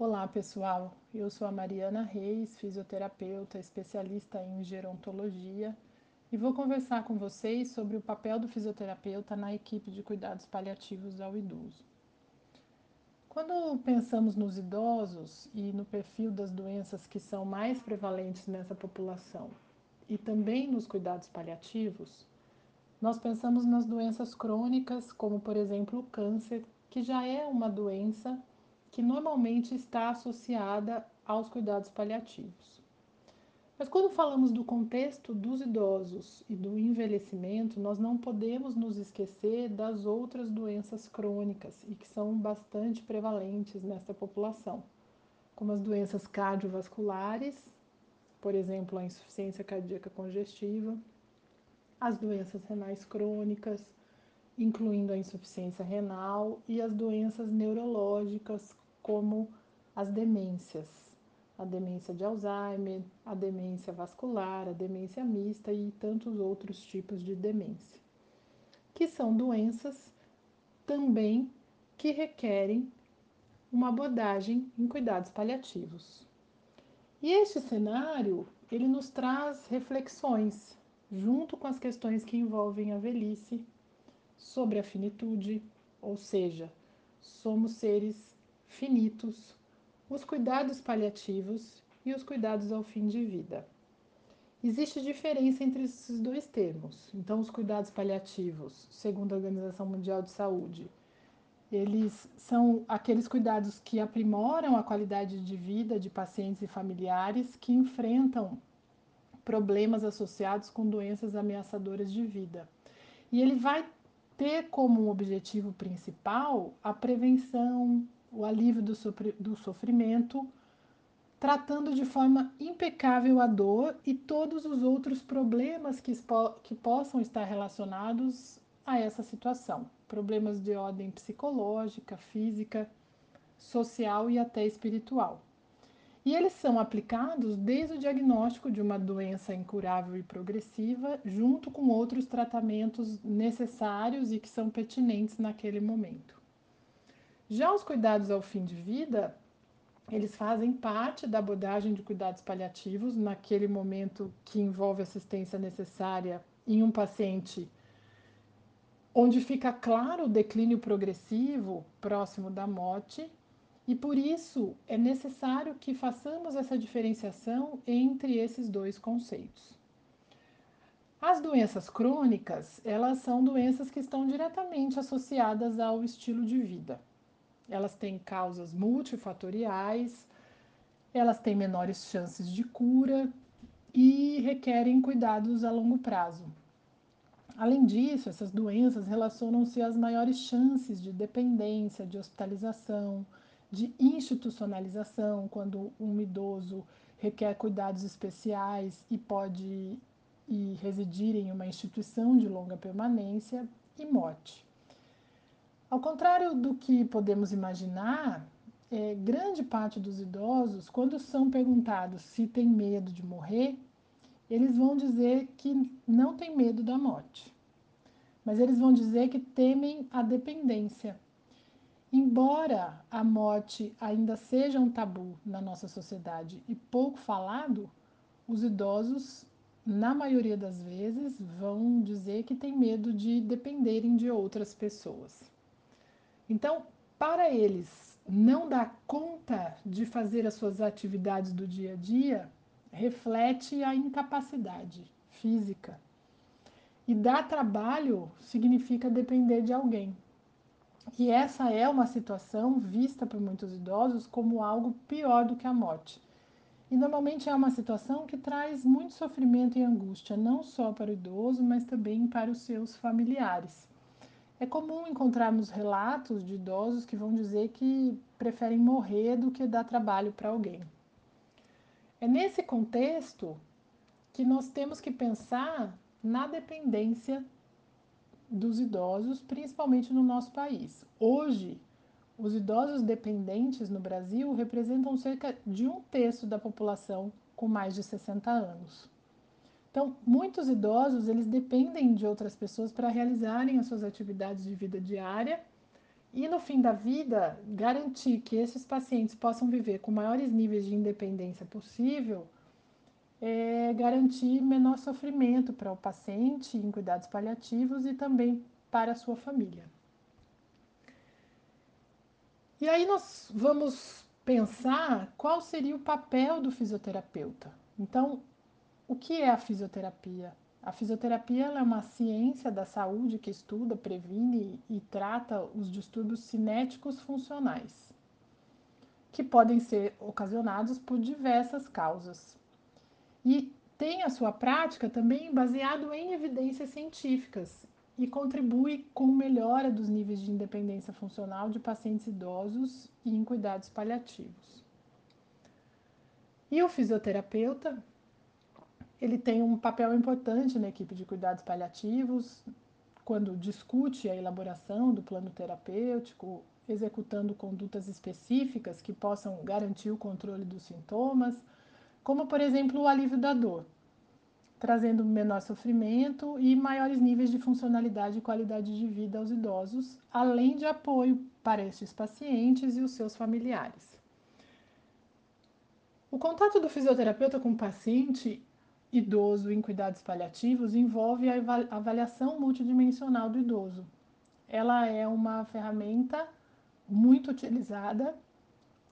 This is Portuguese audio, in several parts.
Olá, pessoal. Eu sou a Mariana Reis, fisioterapeuta, especialista em gerontologia, e vou conversar com vocês sobre o papel do fisioterapeuta na equipe de cuidados paliativos ao idoso. Quando pensamos nos idosos e no perfil das doenças que são mais prevalentes nessa população, e também nos cuidados paliativos, nós pensamos nas doenças crônicas, como por exemplo o câncer, que já é uma doença que normalmente está associada aos cuidados paliativos. Mas quando falamos do contexto dos idosos e do envelhecimento, nós não podemos nos esquecer das outras doenças crônicas e que são bastante prevalentes nesta população, como as doenças cardiovasculares, por exemplo, a insuficiência cardíaca congestiva, as doenças renais crônicas, incluindo a insuficiência renal e as doenças neurológicas, como as demências, a demência de Alzheimer, a demência vascular, a demência mista e tantos outros tipos de demência, que são doenças também que requerem uma abordagem em cuidados paliativos. E este cenário, ele nos traz reflexões junto com as questões que envolvem a velhice, sobre a finitude, ou seja, somos seres finitos, os cuidados paliativos e os cuidados ao fim de vida. Existe diferença entre esses dois termos. Então, os cuidados paliativos, segundo a Organização Mundial de Saúde, eles são aqueles cuidados que aprimoram a qualidade de vida de pacientes e familiares que enfrentam problemas associados com doenças ameaçadoras de vida. E ele vai ter como objetivo principal a prevenção, o alívio do, do sofrimento, tratando de forma impecável a dor e todos os outros problemas que, que possam estar relacionados a essa situação. Problemas de ordem psicológica, física, social e até espiritual. E eles são aplicados desde o diagnóstico de uma doença incurável e progressiva, junto com outros tratamentos necessários e que são pertinentes naquele momento. Já os cuidados ao fim de vida, eles fazem parte da abordagem de cuidados paliativos naquele momento que envolve assistência necessária em um paciente onde fica claro o declínio progressivo próximo da morte e por isso é necessário que façamos essa diferenciação entre esses dois conceitos. As doenças crônicas, elas são doenças que estão diretamente associadas ao estilo de vida. Elas têm causas multifatoriais, elas têm menores chances de cura e requerem cuidados a longo prazo. Além disso, essas doenças relacionam-se às maiores chances de dependência, de hospitalização, de institucionalização, quando um idoso requer cuidados especiais e pode ir residir em uma instituição de longa permanência e morte. Ao contrário do que podemos imaginar, é, grande parte dos idosos, quando são perguntados se tem medo de morrer, eles vão dizer que não tem medo da morte. Mas eles vão dizer que temem a dependência, Embora a morte ainda seja um tabu na nossa sociedade e pouco falado, os idosos, na maioria das vezes, vão dizer que têm medo de dependerem de outras pessoas. Então, para eles não dar conta de fazer as suas atividades do dia a dia, reflete a incapacidade física. E dar trabalho significa depender de alguém. E essa é uma situação vista por muitos idosos como algo pior do que a morte. E normalmente é uma situação que traz muito sofrimento e angústia, não só para o idoso, mas também para os seus familiares. É comum encontrarmos relatos de idosos que vão dizer que preferem morrer do que dar trabalho para alguém. É nesse contexto que nós temos que pensar na dependência dos idosos, principalmente no nosso país. Hoje, os idosos dependentes no Brasil representam cerca de um terço da população com mais de 60 anos. Então, muitos idosos eles dependem de outras pessoas para realizarem as suas atividades de vida diária e no fim da vida garantir que esses pacientes possam viver com maiores níveis de independência possível é garantir menor sofrimento para o paciente em cuidados paliativos e também para a sua família. E aí nós vamos pensar qual seria o papel do fisioterapeuta. Então, o que é a fisioterapia? A fisioterapia é uma ciência da saúde que estuda, previne e trata os distúrbios cinéticos funcionais, que podem ser ocasionados por diversas causas. E tem a sua prática também baseado em evidências científicas e contribui com melhora dos níveis de independência funcional de pacientes idosos e em cuidados paliativos. E o fisioterapeuta ele tem um papel importante na equipe de cuidados paliativos, quando discute a elaboração do plano terapêutico, executando condutas específicas que possam garantir o controle dos sintomas, como por exemplo o alívio da dor, trazendo menor sofrimento e maiores níveis de funcionalidade e qualidade de vida aos idosos, além de apoio para estes pacientes e os seus familiares. O contato do fisioterapeuta com o paciente idoso em cuidados paliativos envolve a avaliação multidimensional do idoso. Ela é uma ferramenta muito utilizada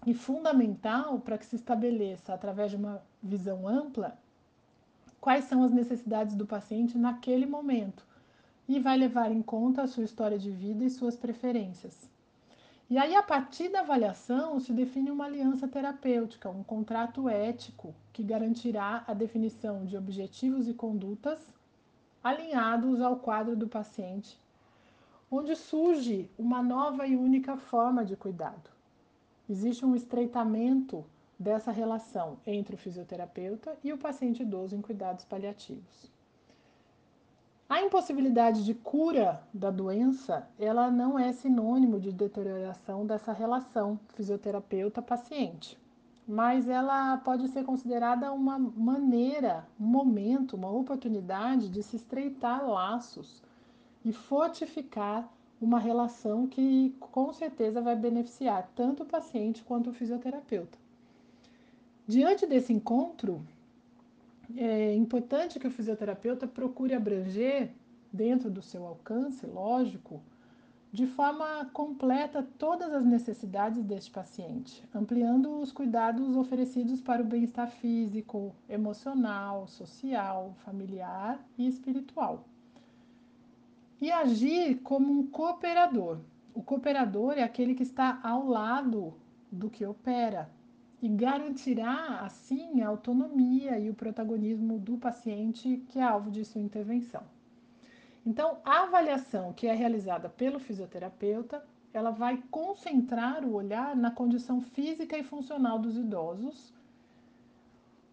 e fundamental para que se estabeleça, através de uma visão ampla, quais são as necessidades do paciente naquele momento e vai levar em conta a sua história de vida e suas preferências. E aí, a partir da avaliação, se define uma aliança terapêutica, um contrato ético que garantirá a definição de objetivos e condutas alinhados ao quadro do paciente, onde surge uma nova e única forma de cuidado. Existe um estreitamento dessa relação entre o fisioterapeuta e o paciente idoso em cuidados paliativos. A impossibilidade de cura da doença, ela não é sinônimo de deterioração dessa relação fisioterapeuta-paciente, mas ela pode ser considerada uma maneira, um momento, uma oportunidade de se estreitar laços e fortificar uma relação que com certeza vai beneficiar tanto o paciente quanto o fisioterapeuta. Diante desse encontro, é importante que o fisioterapeuta procure abranger, dentro do seu alcance, lógico, de forma completa todas as necessidades deste paciente, ampliando os cuidados oferecidos para o bem-estar físico, emocional, social, familiar e espiritual. E agir como um cooperador. O cooperador é aquele que está ao lado do que opera, e garantirá, assim, a autonomia e o protagonismo do paciente que é alvo de sua intervenção. Então, a avaliação que é realizada pelo fisioterapeuta, ela vai concentrar o olhar na condição física e funcional dos idosos,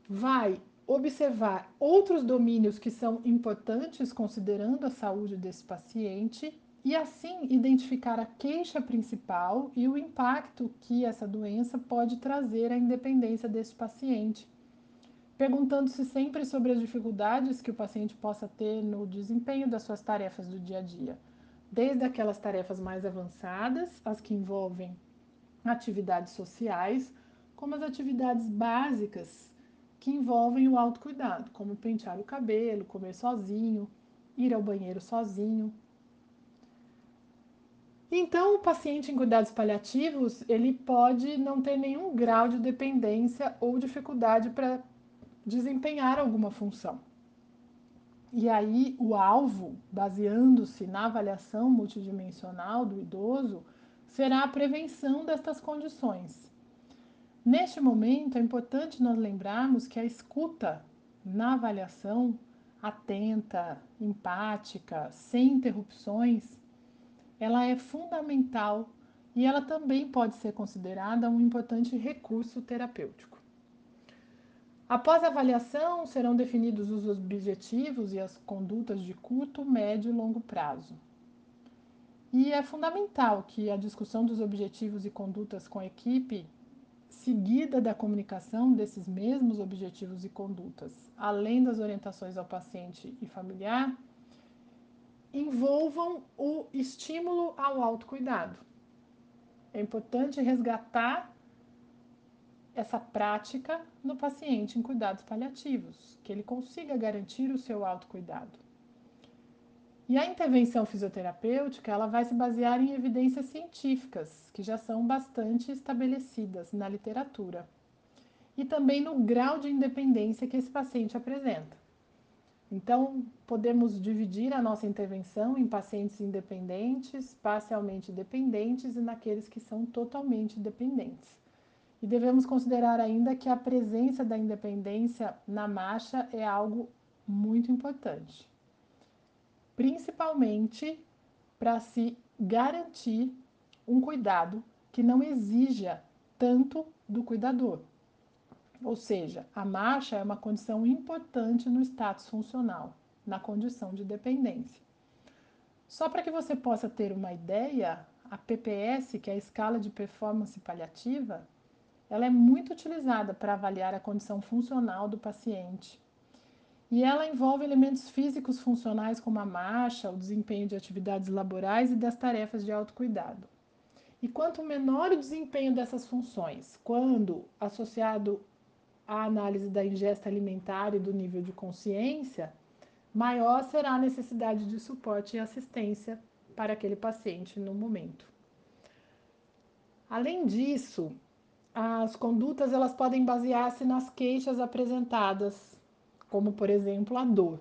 vai observar outros domínios que são importantes considerando a saúde desse paciente e assim identificar a queixa principal e o impacto que essa doença pode trazer à independência desse paciente, perguntando-se sempre sobre as dificuldades que o paciente possa ter no desempenho das suas tarefas do dia a dia, desde aquelas tarefas mais avançadas, as que envolvem atividades sociais, como as atividades básicas que envolvem o autocuidado, como pentear o cabelo, comer sozinho, ir ao banheiro sozinho, então, o paciente em cuidados paliativos, ele pode não ter nenhum grau de dependência ou dificuldade para desempenhar alguma função. E aí, o alvo, baseando-se na avaliação multidimensional do idoso, será a prevenção destas condições. Neste momento, é importante nós lembrarmos que a escuta na avaliação, atenta, empática, sem interrupções, ela é fundamental e ela também pode ser considerada um importante recurso terapêutico. Após a avaliação, serão definidos os objetivos e as condutas de curto, médio e longo prazo. E é fundamental que a discussão dos objetivos e condutas com a equipe, seguida da comunicação desses mesmos objetivos e condutas, além das orientações ao paciente e familiar, envolvam o estímulo ao autocuidado. é importante resgatar essa prática no paciente em cuidados paliativos, que ele consiga garantir o seu autocuidado. E a intervenção fisioterapêutica, ela vai se basear em evidências científicas, que já são bastante estabelecidas na literatura, e também no grau de independência que esse paciente apresenta. Então, podemos dividir a nossa intervenção em pacientes independentes, parcialmente dependentes e naqueles que são totalmente dependentes. E devemos considerar ainda que a presença da independência na marcha é algo muito importante, principalmente para se garantir um cuidado que não exija tanto do cuidador. Ou seja, a marcha é uma condição importante no status funcional, na condição de dependência. Só para que você possa ter uma ideia, a PPS, que é a escala de performance paliativa, ela é muito utilizada para avaliar a condição funcional do paciente. E ela envolve elementos físicos funcionais como a marcha, o desempenho de atividades laborais e das tarefas de autocuidado. E quanto menor o desempenho dessas funções, quando associado à análise da ingesta alimentar e do nível de consciência, maior será a necessidade de suporte e assistência para aquele paciente no momento. Além disso, as condutas elas podem basear-se nas queixas apresentadas, como por exemplo a dor,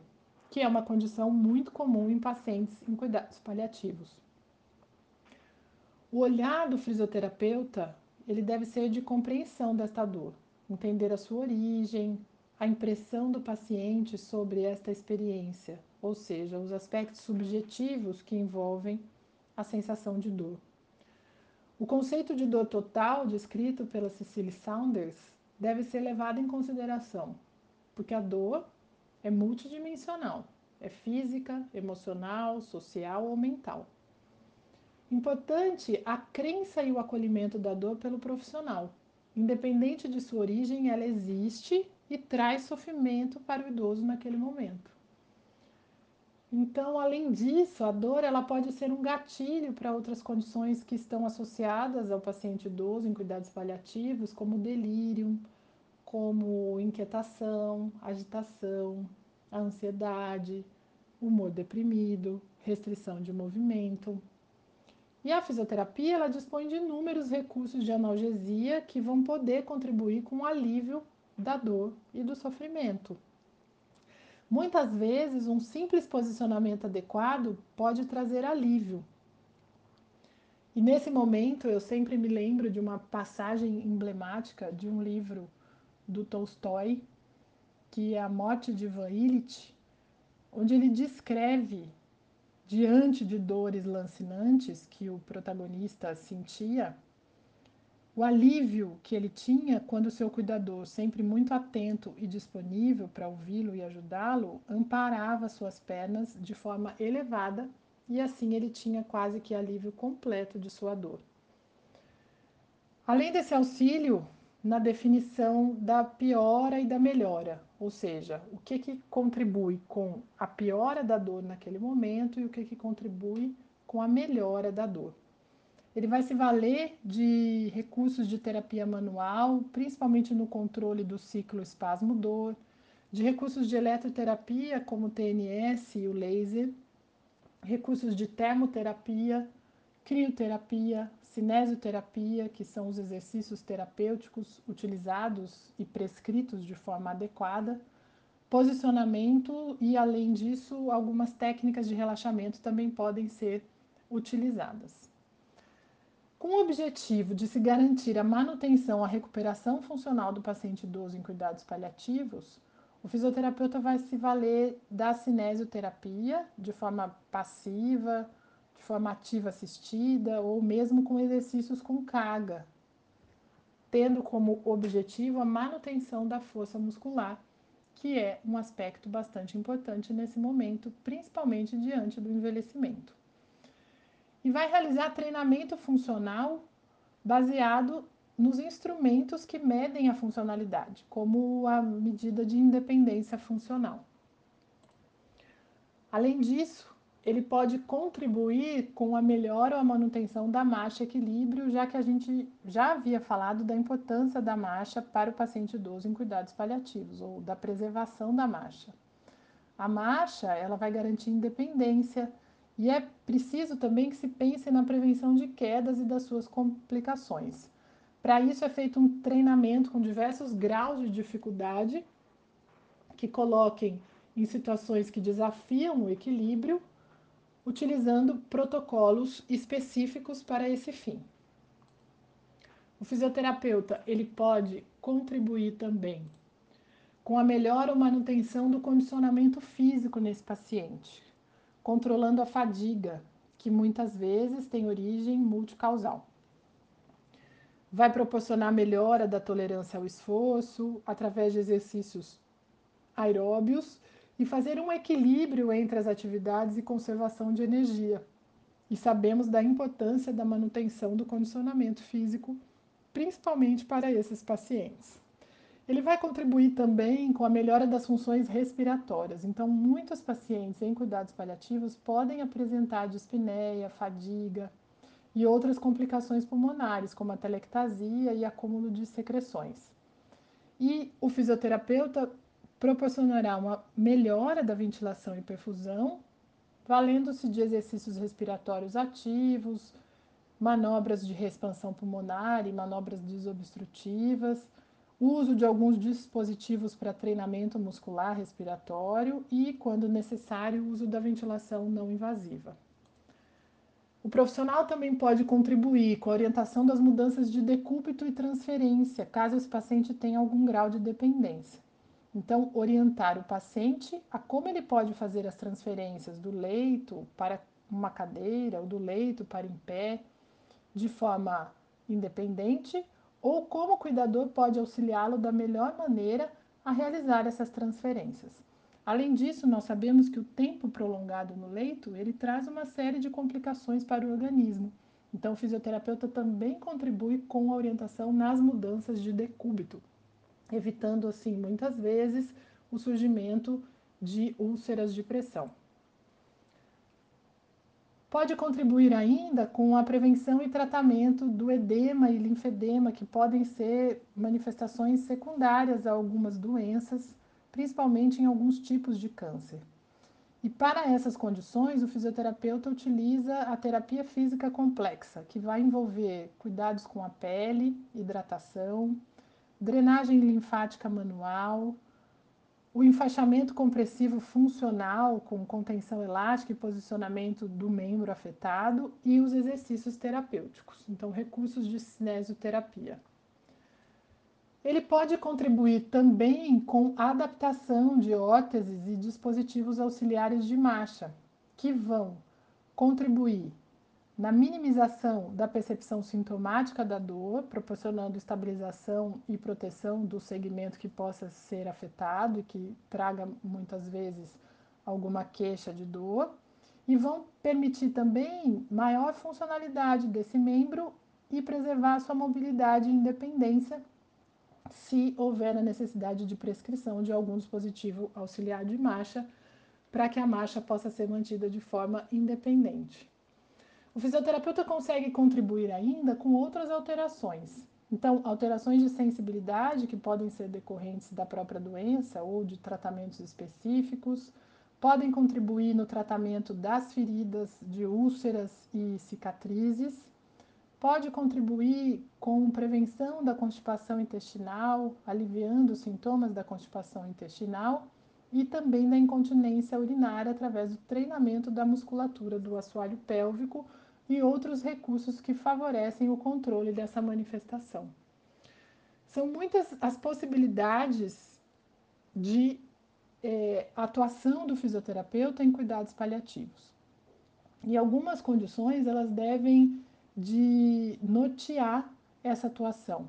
que é uma condição muito comum em pacientes em cuidados paliativos. O olhar do fisioterapeuta ele deve ser de compreensão desta dor, entender a sua origem, a impressão do paciente sobre esta experiência, ou seja, os aspectos subjetivos que envolvem a sensação de dor. O conceito de dor total, descrito pela Cecily Saunders, deve ser levado em consideração, porque a dor é multidimensional, é física, emocional, social ou mental. Importante a crença e o acolhimento da dor pelo profissional. Independente de sua origem, ela existe e traz sofrimento para o idoso naquele momento. Então, além disso, a dor ela pode ser um gatilho para outras condições que estão associadas ao paciente idoso em cuidados paliativos, como delírio, como inquietação, agitação, ansiedade, humor deprimido, restrição de movimento. E a fisioterapia ela dispõe de inúmeros recursos de analgesia que vão poder contribuir com o alívio da dor e do sofrimento. Muitas vezes, um simples posicionamento adequado pode trazer alívio. E nesse momento, eu sempre me lembro de uma passagem emblemática de um livro do Tolstói, que é A Morte de Ivan Illich, onde ele descreve, diante de dores lancinantes que o protagonista sentia, o alívio que ele tinha quando seu cuidador, sempre muito atento e disponível para ouvi-lo e ajudá-lo, amparava suas pernas de forma elevada e assim ele tinha quase que alívio completo de sua dor. Além desse auxílio, na definição da piora e da melhora, ou seja, o que, que contribui com a piora da dor naquele momento e o que, que contribui com a melhora da dor. Ele vai se valer de recursos de terapia manual, principalmente no controle do ciclo espasmo-dor, de recursos de eletroterapia, como o TNS e o laser, recursos de termoterapia, crioterapia, cinesioterapia, que são os exercícios terapêuticos utilizados e prescritos de forma adequada, posicionamento e, além disso, algumas técnicas de relaxamento também podem ser utilizadas. Com o objetivo de se garantir a manutenção, a recuperação funcional do paciente idoso em cuidados paliativos, o fisioterapeuta vai se valer da cinesioterapia de forma passiva, de forma ativa assistida ou mesmo com exercícios com carga, tendo como objetivo a manutenção da força muscular, que é um aspecto bastante importante nesse momento, principalmente diante do envelhecimento e vai realizar treinamento funcional baseado nos instrumentos que medem a funcionalidade, como a medida de independência funcional. Além disso, ele pode contribuir com a melhora ou a manutenção da marcha equilíbrio, já que a gente já havia falado da importância da marcha para o paciente idoso em cuidados paliativos, ou da preservação da marcha. A marcha, ela vai garantir independência e é preciso também que se pense na prevenção de quedas e das suas complicações. Para isso é feito um treinamento com diversos graus de dificuldade que coloquem em situações que desafiam o equilíbrio utilizando protocolos específicos para esse fim. O fisioterapeuta ele pode contribuir também com a melhor ou manutenção do condicionamento físico nesse paciente, controlando a fadiga, que muitas vezes tem origem multicausal. Vai proporcionar melhora da tolerância ao esforço através de exercícios aeróbios e fazer um equilíbrio entre as atividades e conservação de energia. E sabemos da importância da manutenção do condicionamento físico, principalmente para esses pacientes. Ele vai contribuir também com a melhora das funções respiratórias. Então, muitos pacientes em cuidados paliativos podem apresentar dispneia, fadiga e outras complicações pulmonares, como a telectasia e acúmulo de secreções. E o fisioterapeuta proporcionará uma melhora da ventilação e perfusão, valendo-se de exercícios respiratórios ativos, manobras de expansão pulmonar e manobras desobstrutivas, uso de alguns dispositivos para treinamento muscular respiratório e, quando necessário, uso da ventilação não invasiva. O profissional também pode contribuir com a orientação das mudanças de decúbito e transferência, caso esse paciente tenha algum grau de dependência. Então, orientar o paciente a como ele pode fazer as transferências do leito para uma cadeira ou do leito para em pé de forma independente ou como o cuidador pode auxiliá-lo da melhor maneira a realizar essas transferências. Além disso, nós sabemos que o tempo prolongado no leito, ele traz uma série de complicações para o organismo. Então, o fisioterapeuta também contribui com a orientação nas mudanças de decúbito, evitando assim muitas vezes o surgimento de úlceras de pressão. Pode contribuir ainda com a prevenção e tratamento do edema e linfedema, que podem ser manifestações secundárias a algumas doenças, principalmente em alguns tipos de câncer. E para essas condições, o fisioterapeuta utiliza a terapia física complexa, que vai envolver cuidados com a pele, hidratação, drenagem linfática manual, o enfaixamento compressivo funcional com contenção elástica e posicionamento do membro afetado e os exercícios terapêuticos, então recursos de cinesioterapia. Ele pode contribuir também com adaptação de órteses e dispositivos auxiliares de marcha, que vão contribuir na minimização da percepção sintomática da dor, proporcionando estabilização e proteção do segmento que possa ser afetado e que traga muitas vezes alguma queixa de dor, e vão permitir também maior funcionalidade desse membro e preservar sua mobilidade e independência se houver a necessidade de prescrição de algum dispositivo auxiliar de marcha para que a marcha possa ser mantida de forma independente. O fisioterapeuta consegue contribuir ainda com outras alterações. Então, alterações de sensibilidade que podem ser decorrentes da própria doença ou de tratamentos específicos, podem contribuir no tratamento das feridas de úlceras e cicatrizes, pode contribuir com prevenção da constipação intestinal, aliviando os sintomas da constipação intestinal e também da incontinência urinária através do treinamento da musculatura do assoalho pélvico e outros recursos que favorecem o controle dessa manifestação. São muitas as possibilidades de é, atuação do fisioterapeuta em cuidados paliativos. E algumas condições elas devem de notear essa atuação.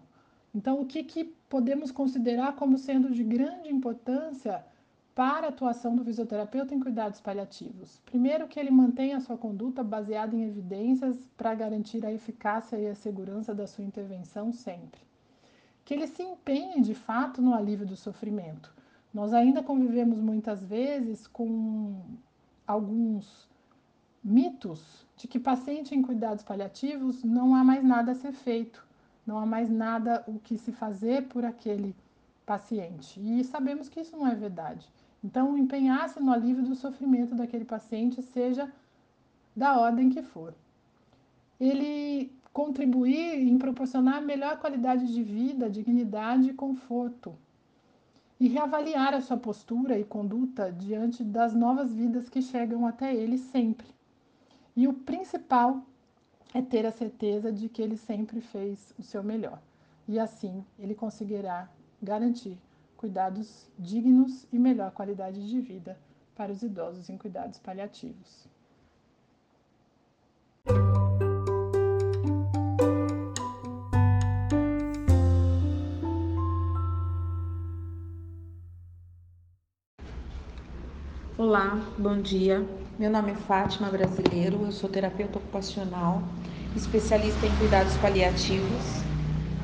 Então, o que, que podemos considerar como sendo de grande importância para a atuação do fisioterapeuta em cuidados paliativos? Primeiro, que ele mantenha a sua conduta baseada em evidências para garantir a eficácia e a segurança da sua intervenção sempre. Que ele se empenhe de fato no alívio do sofrimento. Nós ainda convivemos muitas vezes com alguns mitos de que paciente em cuidados paliativos não há mais nada a ser feito, não há mais nada o que se fazer por aquele paciente. E sabemos que isso não é verdade. Então, empenhar-se no alívio do sofrimento daquele paciente, seja da ordem que for. Ele contribuir em proporcionar melhor qualidade de vida, dignidade e conforto. E reavaliar a sua postura e conduta diante das novas vidas que chegam até ele sempre. E o principal é ter a certeza de que ele sempre fez o seu melhor. E assim ele conseguirá garantir cuidados dignos e melhor qualidade de vida para os idosos em cuidados paliativos. Olá, bom dia. Meu nome é Fátima Brasileiro, eu sou terapeuta ocupacional, especialista em cuidados paliativos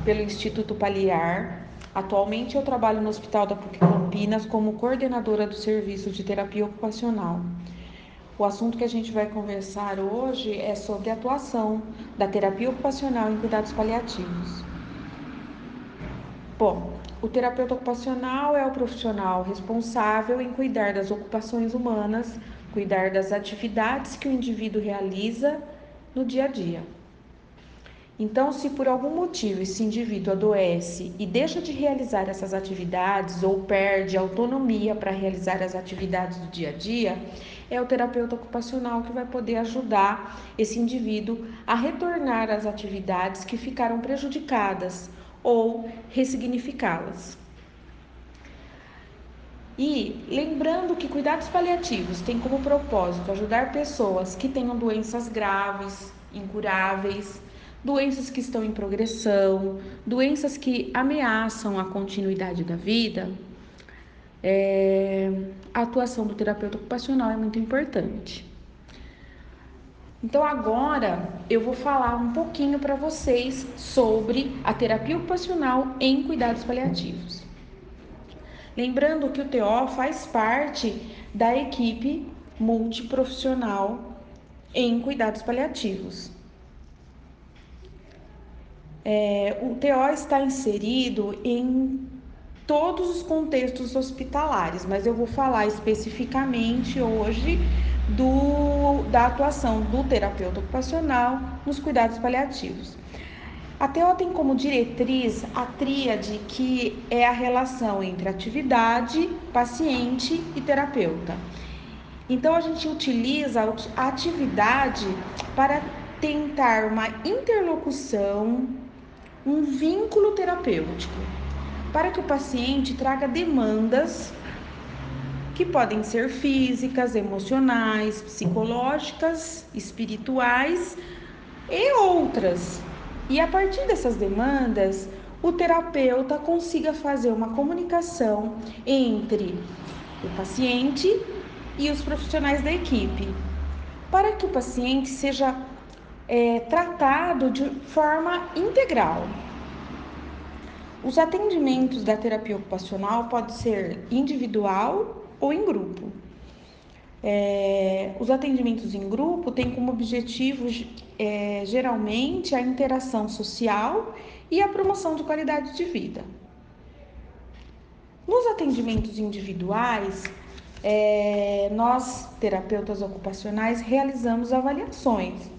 pelo Instituto Paliar. Atualmente eu trabalho no Hospital da PUC Campinas como coordenadora do serviço de terapia ocupacional. O assunto que a gente vai conversar hoje é sobre a atuação da terapia ocupacional em cuidados paliativos. Bom, o terapeuta ocupacional é o profissional responsável em cuidar das ocupações humanas, cuidar das atividades que o indivíduo realiza no dia a dia. Então, se por algum motivo esse indivíduo adoece e deixa de realizar essas atividades ou perde autonomia para realizar as atividades do dia a dia, é o terapeuta ocupacional que vai poder ajudar esse indivíduo a retornar às atividades que ficaram prejudicadas ou ressignificá-las. E lembrando que cuidados paliativos têm como propósito ajudar pessoas que tenham doenças graves, incuráveis, doenças que estão em progressão, doenças que ameaçam a continuidade da vida, é, a atuação do terapeuta ocupacional é muito importante. Então agora eu vou falar um pouquinho para vocês sobre a terapia ocupacional em cuidados paliativos. Lembrando que o TO faz parte da equipe multiprofissional em cuidados paliativos. É, o TO está inserido em todos os contextos hospitalares, mas eu vou falar especificamente hoje do, da atuação do terapeuta ocupacional nos cuidados paliativos. A TO tem como diretriz a tríade que é a relação entre atividade, paciente e terapeuta. Então a gente utiliza a atividade para tentar uma interlocução, um vínculo terapêutico, para que o paciente traga demandas que podem ser físicas, emocionais, psicológicas, espirituais e outras. E a partir dessas demandas, o terapeuta consiga fazer uma comunicação entre o paciente e os profissionais da equipe, para que o paciente seja é, tratado de forma integral. Os atendimentos da terapia ocupacional podem ser individual ou em grupo. É, os atendimentos em grupo têm como objetivo é, geralmente a interação social e a promoção de qualidade de vida. Nos atendimentos individuais, é, nós, terapeutas ocupacionais, realizamos avaliações,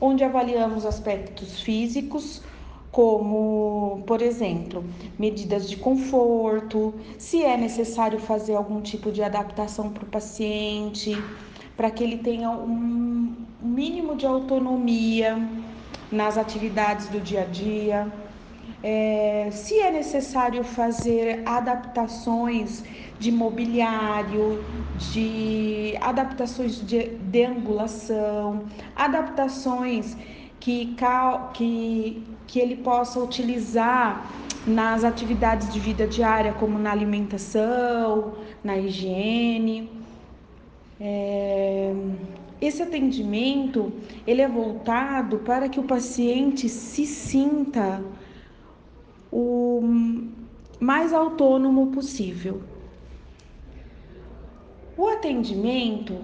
onde avaliamos aspectos físicos, como, por exemplo, medidas de conforto, se é necessário fazer algum tipo de adaptação para o paciente, para que ele tenha um mínimo de autonomia nas atividades do dia a dia. É, se é necessário fazer adaptações de mobiliário, de adaptações de deambulação, adaptações que, que que ele possa utilizar nas atividades de vida diária, como na alimentação, na higiene. É... Esse atendimento ele é voltado para que o paciente se sinta o mais autônomo possível. O atendimento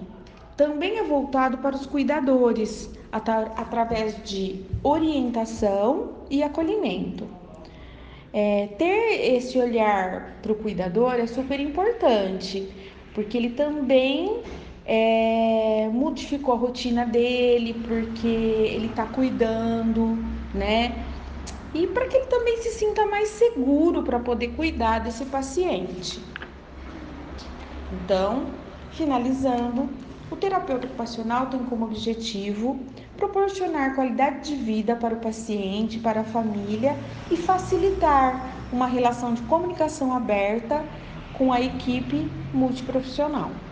também é voltado para os cuidadores, através de orientação e acolhimento. É, ter esse olhar para o cuidador é super importante, porque ele também é, modificou a rotina dele, porque ele está cuidando, né? E para que ele também se sinta mais seguro para poder cuidar desse paciente. Então, finalizando, o terapeuta ocupacional tem como objetivo proporcionar qualidade de vida para o paciente, para a família e facilitar uma relação de comunicação aberta com a equipe multiprofissional.